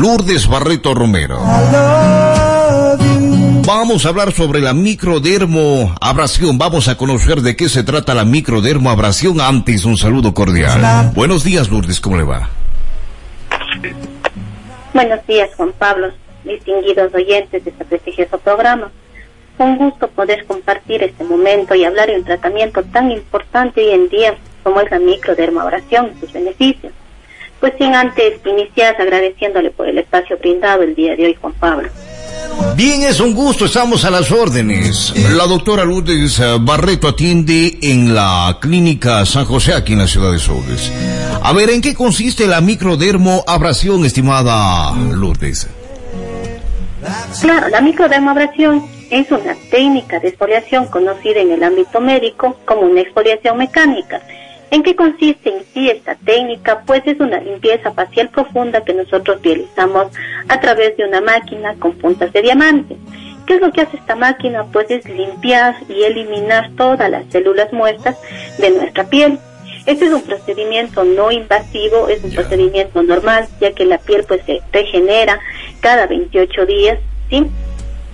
Lourdes Barreto Romero. Vamos a hablar sobre la microdermoabrasión. Vamos a conocer de qué se trata la microdermoabrasión. Antes, un saludo cordial. Buenos días, Lourdes, ¿cómo le va? Buenos días, Juan Pablo, distinguidos oyentes de este prestigioso programa. Un gusto poder compartir este momento y hablar de un tratamiento tan importante hoy en día como es la microdermabrasión y sus beneficios. Pues sin antes iniciar agradeciéndole por el espacio brindado el día de hoy, Juan Pablo. Bien, es un gusto, estamos a las órdenes. La doctora Lourdes eh, Barreto atiende en la clínica San José, aquí en la ciudad de Soles. A ver, ¿en qué consiste la microdermoabrasión, estimada Lourdes? Claro, la microdermoabrasión es una técnica de exfoliación conocida en el ámbito médico como una exfoliación mecánica ¿En qué consiste en sí esta técnica? Pues es una limpieza facial profunda que nosotros realizamos a través de una máquina con puntas de diamante. ¿Qué es lo que hace esta máquina? Pues es limpiar y eliminar todas las células muertas de nuestra piel. Este es un procedimiento no invasivo, es un procedimiento normal, ya que la piel pues se regenera cada 28 días, ¿sí?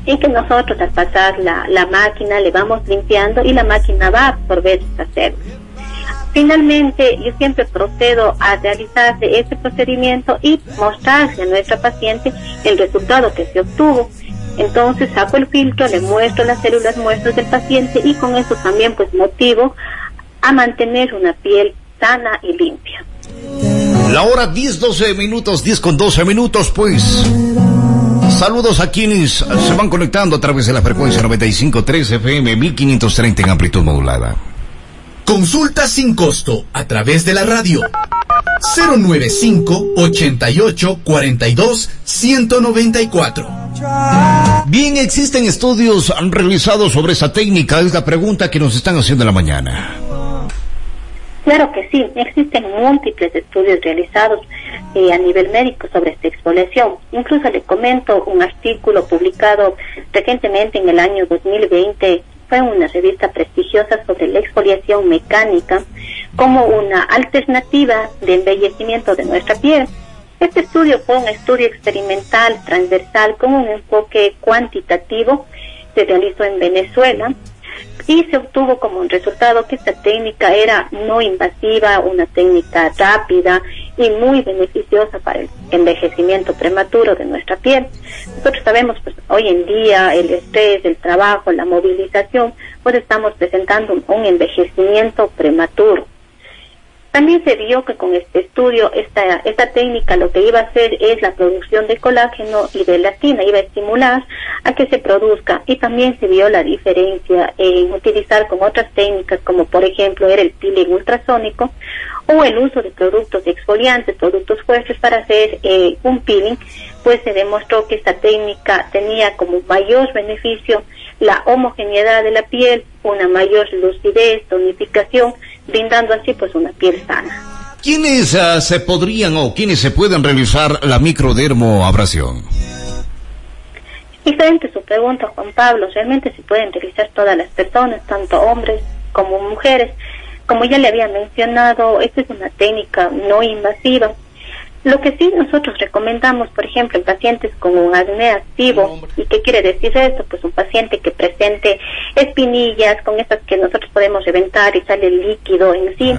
Y que nosotros al pasar la, la máquina le vamos limpiando y la máquina va a absorber estas células. Finalmente, yo siempre procedo a realizar este procedimiento y mostrarle a nuestra paciente el resultado que se obtuvo. Entonces saco el filtro, le muestro las células muestras del paciente y con eso también pues motivo a mantener una piel sana y limpia. La hora 10, 12 minutos, 10 con 12 minutos pues. Saludos a quienes se van conectando a través de la frecuencia 95.3 FM 1530 en amplitud modulada. Consulta sin costo a través de la radio. 095 88 42 194. Bien, existen estudios realizados sobre esa técnica, es la pregunta que nos están haciendo en la mañana. Claro que sí, existen múltiples estudios realizados eh, a nivel médico sobre esta exfoliación. Incluso le comento un artículo publicado recientemente en el año 2020 fue una revista prestigiosa sobre la exfoliación mecánica como una alternativa de embellecimiento de nuestra piel. Este estudio fue un estudio experimental transversal con un enfoque cuantitativo. Se realizó en Venezuela y se obtuvo como un resultado que esta técnica era no invasiva, una técnica rápida y muy beneficiosa para el envejecimiento prematuro de nuestra piel. Nosotros sabemos, pues hoy en día el estrés, el trabajo, la movilización, pues estamos presentando un envejecimiento prematuro. También se vio que con este estudio esta, esta técnica lo que iba a hacer es la producción de colágeno y de elastina, iba a estimular a que se produzca. Y también se vio la diferencia en utilizar con otras técnicas como por ejemplo era el peeling ultrasónico o el uso de productos exfoliantes, productos fuertes para hacer eh, un peeling, pues se demostró que esta técnica tenía como mayor beneficio la homogeneidad de la piel, una mayor lucidez, tonificación, brindando así pues una piel sana. ¿Quiénes uh, se podrían o quiénes se pueden realizar la microdermoabrasión? Diferente su pregunta, Juan Pablo. Realmente se pueden realizar todas las personas, tanto hombres como mujeres. Como ya le había mencionado, esta es una técnica no invasiva lo que sí nosotros recomendamos, por ejemplo, en pacientes con un acné activo, ¿y qué quiere decir esto? Pues un paciente que presente espinillas con esas que nosotros podemos reventar y sale líquido en sí,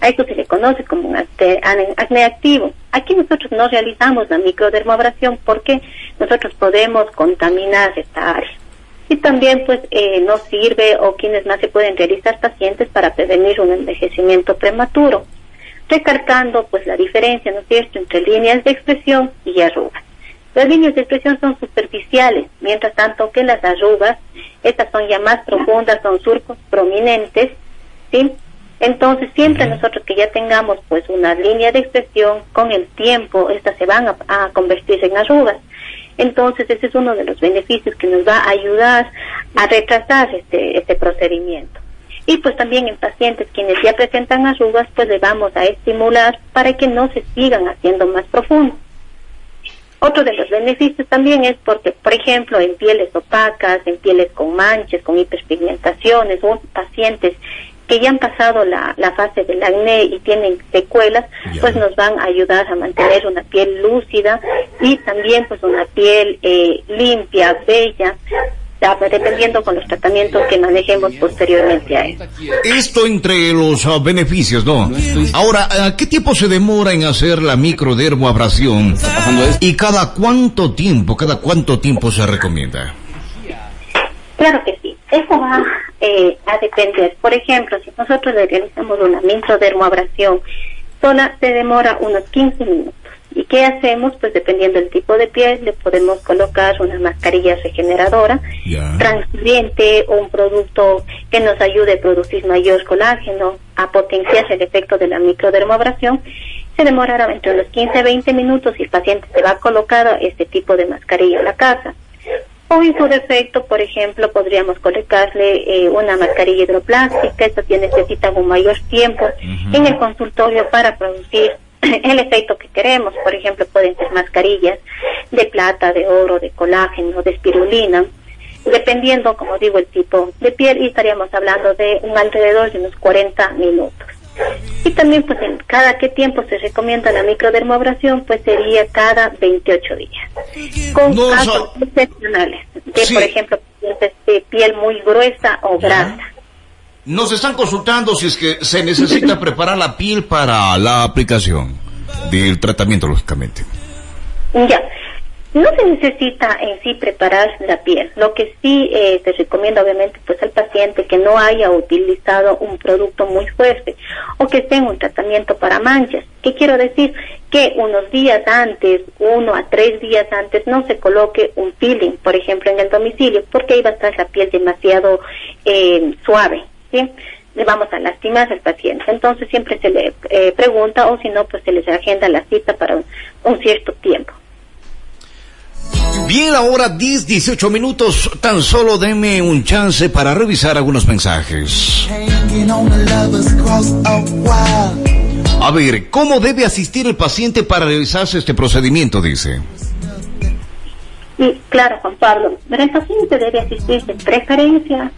a eso se le conoce como un acné activo. Aquí nosotros no realizamos la microdermoabrasión porque nosotros podemos contaminar esta área. Y también pues eh, nos sirve o quienes más se pueden realizar pacientes para prevenir un envejecimiento prematuro recalcando pues la diferencia, ¿no es cierto?, entre líneas de expresión y arrugas. Las líneas de expresión son superficiales, mientras tanto que las arrugas, estas son ya más profundas, son surcos prominentes, ¿sí? Entonces, siempre nosotros que ya tengamos pues una línea de expresión, con el tiempo estas se van a, a convertirse en arrugas. Entonces, ese es uno de los beneficios que nos va a ayudar a retrasar este, este procedimiento. Y pues también en pacientes quienes ya presentan arrugas, pues le vamos a estimular para que no se sigan haciendo más profundos. Otro de los beneficios también es porque, por ejemplo, en pieles opacas, en pieles con manchas, con hiperpigmentaciones, o pacientes que ya han pasado la, la fase del acné y tienen secuelas, pues nos van a ayudar a mantener una piel lúcida y también pues una piel eh, limpia, bella, dependiendo con los tratamientos que manejemos posteriormente a eso. Esto entre los ah, beneficios, ¿no? Ahora, ah, ¿qué tiempo se demora en hacer la microdermoabrasión? ¿Y cada cuánto tiempo, cada cuánto tiempo se recomienda? Claro que sí. Eso va eh, a depender. Por ejemplo, si nosotros le realizamos una microdermoabrasión, sola se demora unos 15 minutos. ¿Y qué hacemos? Pues dependiendo del tipo de piel, le podemos colocar una mascarilla regeneradora, transparente o un producto que nos ayude a producir mayor colágeno, a potenciar el efecto de la microdermoabrasión. Se demorará entre unos 15 a 20 minutos y el paciente se va a colocar este tipo de mascarilla en la casa. O en su defecto, por ejemplo, podríamos colocarle eh, una mascarilla hidroplástica, esta necesita un mayor tiempo en el consultorio para producir el efecto que queremos. Por ejemplo, pueden ser mascarillas de plata, de oro, de colágeno, de espirulina, dependiendo, como digo, el tipo de piel y estaríamos hablando de un alrededor de unos 40 minutos. Y también, pues, en cada qué tiempo se recomienda la microdermoabrasión, pues sería cada 28 días. Con casos excepcionales, de, por ejemplo, de piel muy gruesa o grasa. Nos están consultando si es que se necesita preparar la piel para la aplicación del tratamiento, lógicamente. Ya, no se necesita en sí preparar la piel. Lo que sí eh, se recomienda, obviamente, pues al paciente que no haya utilizado un producto muy fuerte o que esté en un tratamiento para manchas. ¿Qué quiero decir? Que unos días antes, uno a tres días antes, no se coloque un peeling, por ejemplo, en el domicilio, porque ahí va a estar la piel demasiado eh, suave. ¿Sí? le vamos a lastimar al paciente. Entonces siempre se le eh, pregunta o si no, pues se les agenda la cita para un, cierto tiempo. Bien, ahora 10, 18 minutos, tan solo denme un chance para revisar algunos mensajes. A ver, ¿cómo debe asistir el paciente para realizarse este procedimiento? Dice. Sí, claro, Juan Pablo. el paciente debe asistir de preferencia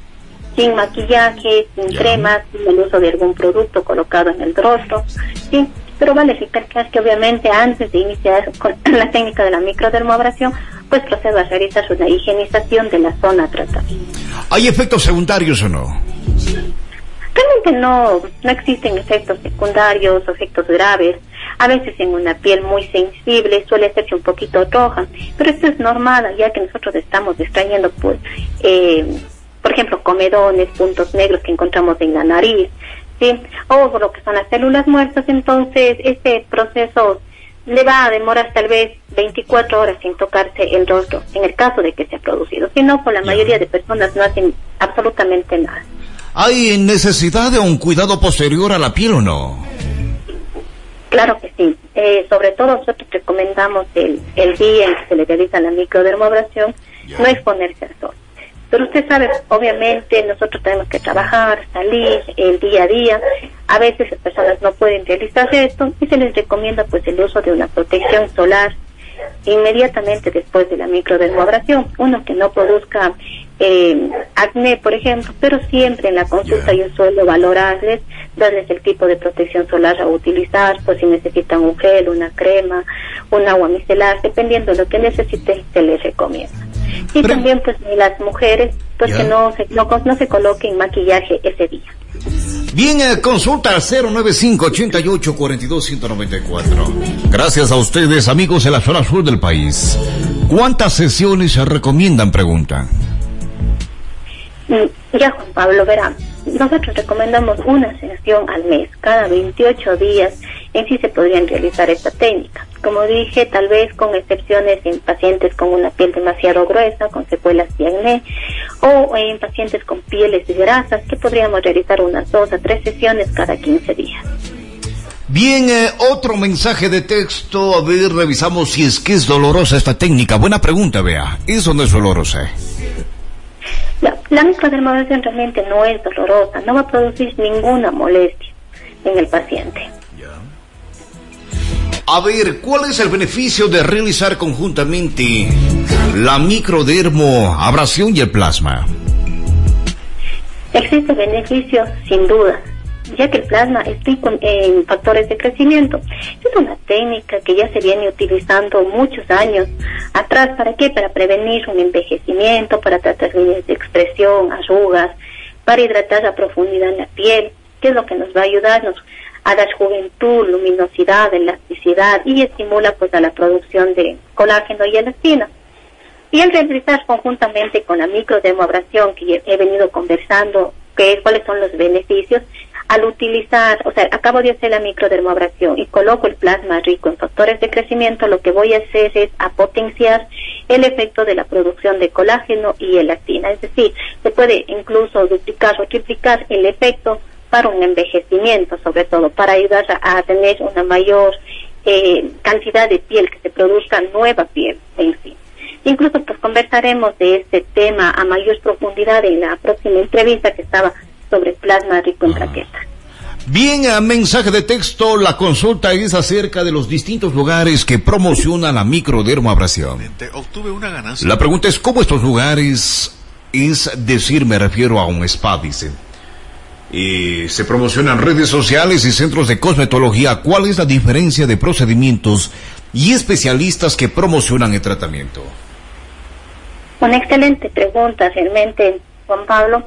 sin maquillaje, sin cremas, sin el uso de algún producto colocado en el rostro, ¿sí? Pero vale recalcar que obviamente antes de iniciar con la técnica de la microdermoabrasión, pues procede a realizar una higienización de la zona tratada. ¿Hay efectos secundarios o no? Realmente no, no existen efectos secundarios o efectos graves. A veces en una piel muy sensible suele hacerse un poquito roja, pero esto es normal ya que nosotros estamos extrayendo pues eh, por ejemplo, comedones, puntos negros que encontramos en la nariz, ¿sí? O lo que son las células muertas, entonces este proceso le va a demorar tal vez 24 horas sin tocarse el rostro, en el caso de que se ha producido. Si no, por la mayoría de personas no hacen absolutamente nada. ¿Hay necesidad de un cuidado posterior a la piel o no? Claro que sí. Eh, sobre todo nosotros recomendamos el, el día en que se le realiza la microdermoabrasión, no exponerse al sol. Pero usted sabe, obviamente nosotros tenemos que trabajar, salir el día a día. A veces las personas no pueden realizar esto y se les recomienda pues el uso de una protección solar inmediatamente después de la microdermoabrasión. Uno que no produzca eh, acné, por ejemplo, pero siempre en la consulta yo suelo valorarles, darles el tipo de protección solar a utilizar, pues si necesitan un gel, una crema, un agua micelar, dependiendo de lo que necesiten, se les recomienda. Y también pues las mujeres pues que no se, no, no se coloquen maquillaje ese día. Bien, eh, consulta al 095 88 42 194. Gracias a ustedes, amigos de la zona sur del país. ¿Cuántas sesiones se recomiendan? Pregunta. Mm, ya, Juan Pablo, verá. Nosotros recomendamos una sesión al mes, cada 28 días en sí se podrían realizar esta técnica. Como dije, tal vez con excepciones en pacientes con una piel demasiado gruesa, con secuelas de acné, o en pacientes con pieles grasas, que podríamos realizar unas dos a tres sesiones cada 15 días. Bien, eh, otro mensaje de texto. A ver, revisamos si es que es dolorosa esta técnica. Buena pregunta, vea. ¿Eso no es dolorosa? La, la microdermoabrasión realmente no es dolorosa, no va a producir ninguna molestia en el paciente. A ver, ¿cuál es el beneficio de realizar conjuntamente la microdermo, abrasión y el plasma? Existe beneficios sin duda, ya que el plasma está en factores de crecimiento. Es una técnica que ya se viene utilizando muchos años atrás. ¿Para qué? Para prevenir un envejecimiento, para tratar líneas de expresión, arrugas, para hidratar a profundidad en la piel, que es lo que nos va a ayudarnos a dar juventud, luminosidad, elasticidad y estimula pues a la producción de colágeno y elastina. Y al realizar conjuntamente con la microdermoabrasión que he venido conversando, que cuáles son los beneficios, al utilizar, o sea, acabo de hacer la microdermoabrasión y coloco el plasma rico en factores de crecimiento, lo que voy a hacer es a potenciar el efecto de la producción de colágeno y elastina. Es decir, se puede incluso duplicar o triplicar el efecto para un envejecimiento, sobre todo, para ayudar a, tener una mayor eh, cantidad de piel, que se produzca nueva piel en sí. Incluso pues conversaremos de este tema a mayor profundidad en la próxima entrevista que estaba sobre plasma rico en ah. plaquetas. Bien, a mensaje de texto, la consulta es acerca de los distintos lugares que promocionan la microdermoabrasión. Obtuve una ganancia. La pregunta es, ¿cómo estos lugares, es decir, me refiero a un spa, dicen, y se promocionan redes sociales y centros de cosmetología. ¿Cuál es la diferencia de procedimientos y especialistas que promocionan el tratamiento? Una excelente pregunta, realmente, Juan Pablo.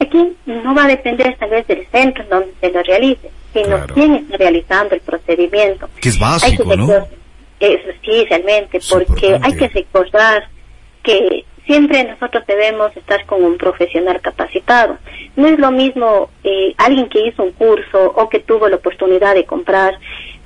Aquí no va a depender tal vez del centro donde se lo realice, sino quién está realizando el procedimiento. Que es básico, ¿no? sí, realmente, porque hay que recordar que siempre nosotros debemos estar con un profesional capacitado. No es lo mismo eh, alguien que hizo un curso o que tuvo la oportunidad de comprar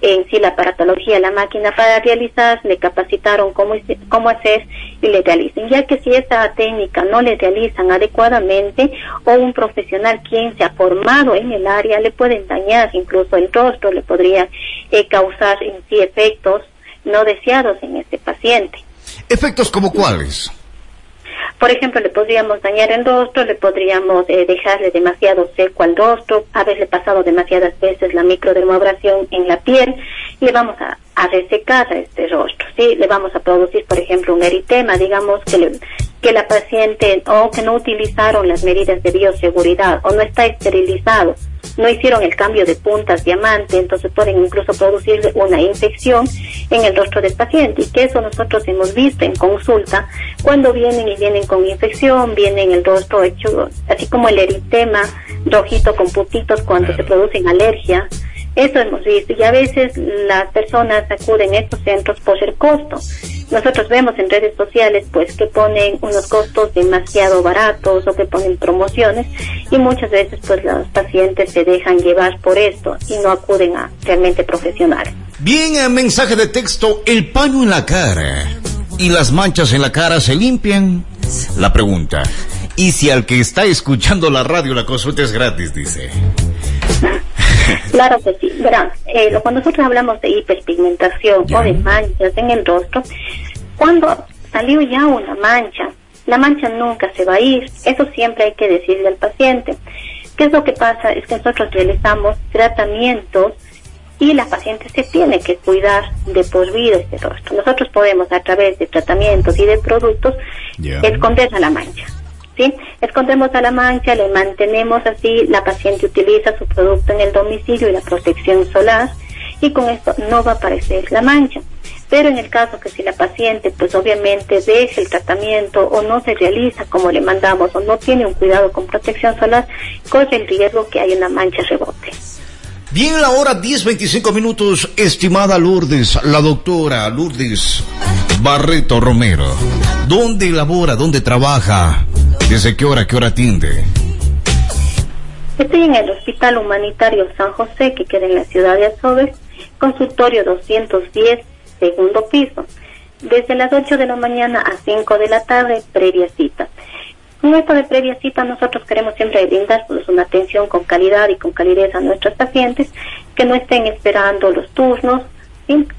en sí la aparatología, la máquina para realizar, le capacitaron cómo, cómo hacer y le realicen. Ya que si esa técnica no le realizan adecuadamente o un profesional quien se ha formado en el área le pueden dañar incluso el rostro, le podría eh, causar en sí efectos no deseados en este paciente. ¿Efectos como cuáles? Por ejemplo, le podríamos dañar el rostro, le podríamos eh, dejarle demasiado seco al rostro, haberle pasado demasiadas veces la microdermoabrasión en la piel y le vamos a, a resecar este rostro, ¿sí? Le vamos a producir, por ejemplo, un eritema, digamos que, que la paciente o que no utilizaron las medidas de bioseguridad o no está esterilizado no hicieron el cambio de puntas diamante, entonces pueden incluso producir una infección en el rostro del paciente y que eso nosotros hemos visto en consulta cuando vienen y vienen con infección, vienen el rostro hecho así como el eritema rojito con puntitos cuando se producen alergia. Eso hemos visto y a veces las personas acuden a estos centros por el costo nosotros vemos en redes sociales pues que ponen unos costos demasiado baratos o que ponen promociones y muchas veces pues los pacientes se dejan llevar por esto y no acuden a realmente profesionales. Bien, el mensaje de texto, el paño en la cara y las manchas en la cara se limpian. La pregunta, ¿y si al que está escuchando la radio la consulta es gratis? Dice. Claro que sí. Verán, eh, cuando nosotros hablamos de hiperpigmentación o de manchas en el rostro, cuando salió ya una mancha, la mancha nunca se va a ir. Eso siempre hay que decirle al paciente. ¿Qué es lo que pasa? Es que nosotros realizamos tratamientos y la paciente se tiene que cuidar de por vida este rostro. Nosotros podemos a través de tratamientos y de productos esconder a la mancha. Escondemos a la mancha, le mantenemos así, la paciente utiliza su producto en el domicilio y la protección solar y con esto no va a aparecer la mancha. Pero en el caso que si la paciente pues obviamente deja el tratamiento o no se realiza como le mandamos o no tiene un cuidado con protección solar, corre el riesgo que haya una mancha rebote. Bien, la hora 10.25 minutos, estimada Lourdes, la doctora Lourdes Barreto Romero. ¿Dónde labora, dónde trabaja? ¿Desde qué hora, qué hora atiende? Estoy en el Hospital Humanitario San José, que queda en la ciudad de Azoves, consultorio 210, segundo piso, desde las 8 de la mañana a 5 de la tarde, previa cita. Con esto de previa cita, nosotros queremos siempre brindar pues, una atención con calidad y con calidez a nuestros pacientes, que no estén esperando los turnos,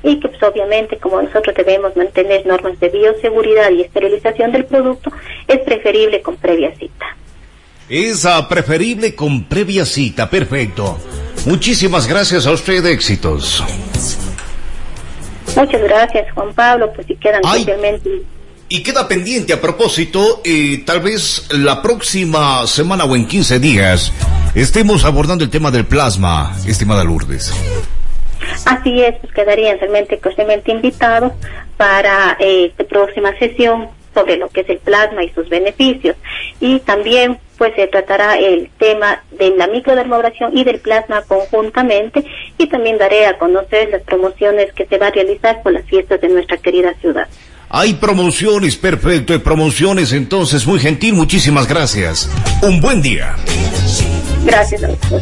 y que pues, obviamente como nosotros debemos mantener normas de bioseguridad y esterilización del producto, es preferible con previa cita. Es preferible con previa cita, perfecto. Muchísimas gracias a usted, éxitos. Muchas gracias, Juan Pablo, pues si quedan simplemente Y queda pendiente a propósito, eh, tal vez la próxima semana o en 15 días estemos abordando el tema del plasma, estimada Lourdes. Así es, pues quedarían realmente cordialmente invitados para eh, esta próxima sesión sobre lo que es el plasma y sus beneficios. Y también pues se tratará el tema de la microdermobración y del plasma conjuntamente y también daré a conocer las promociones que se va a realizar por las fiestas de nuestra querida ciudad. Hay promociones, perfecto, hay promociones, entonces muy gentil, muchísimas gracias. Un buen día. Gracias, doctor.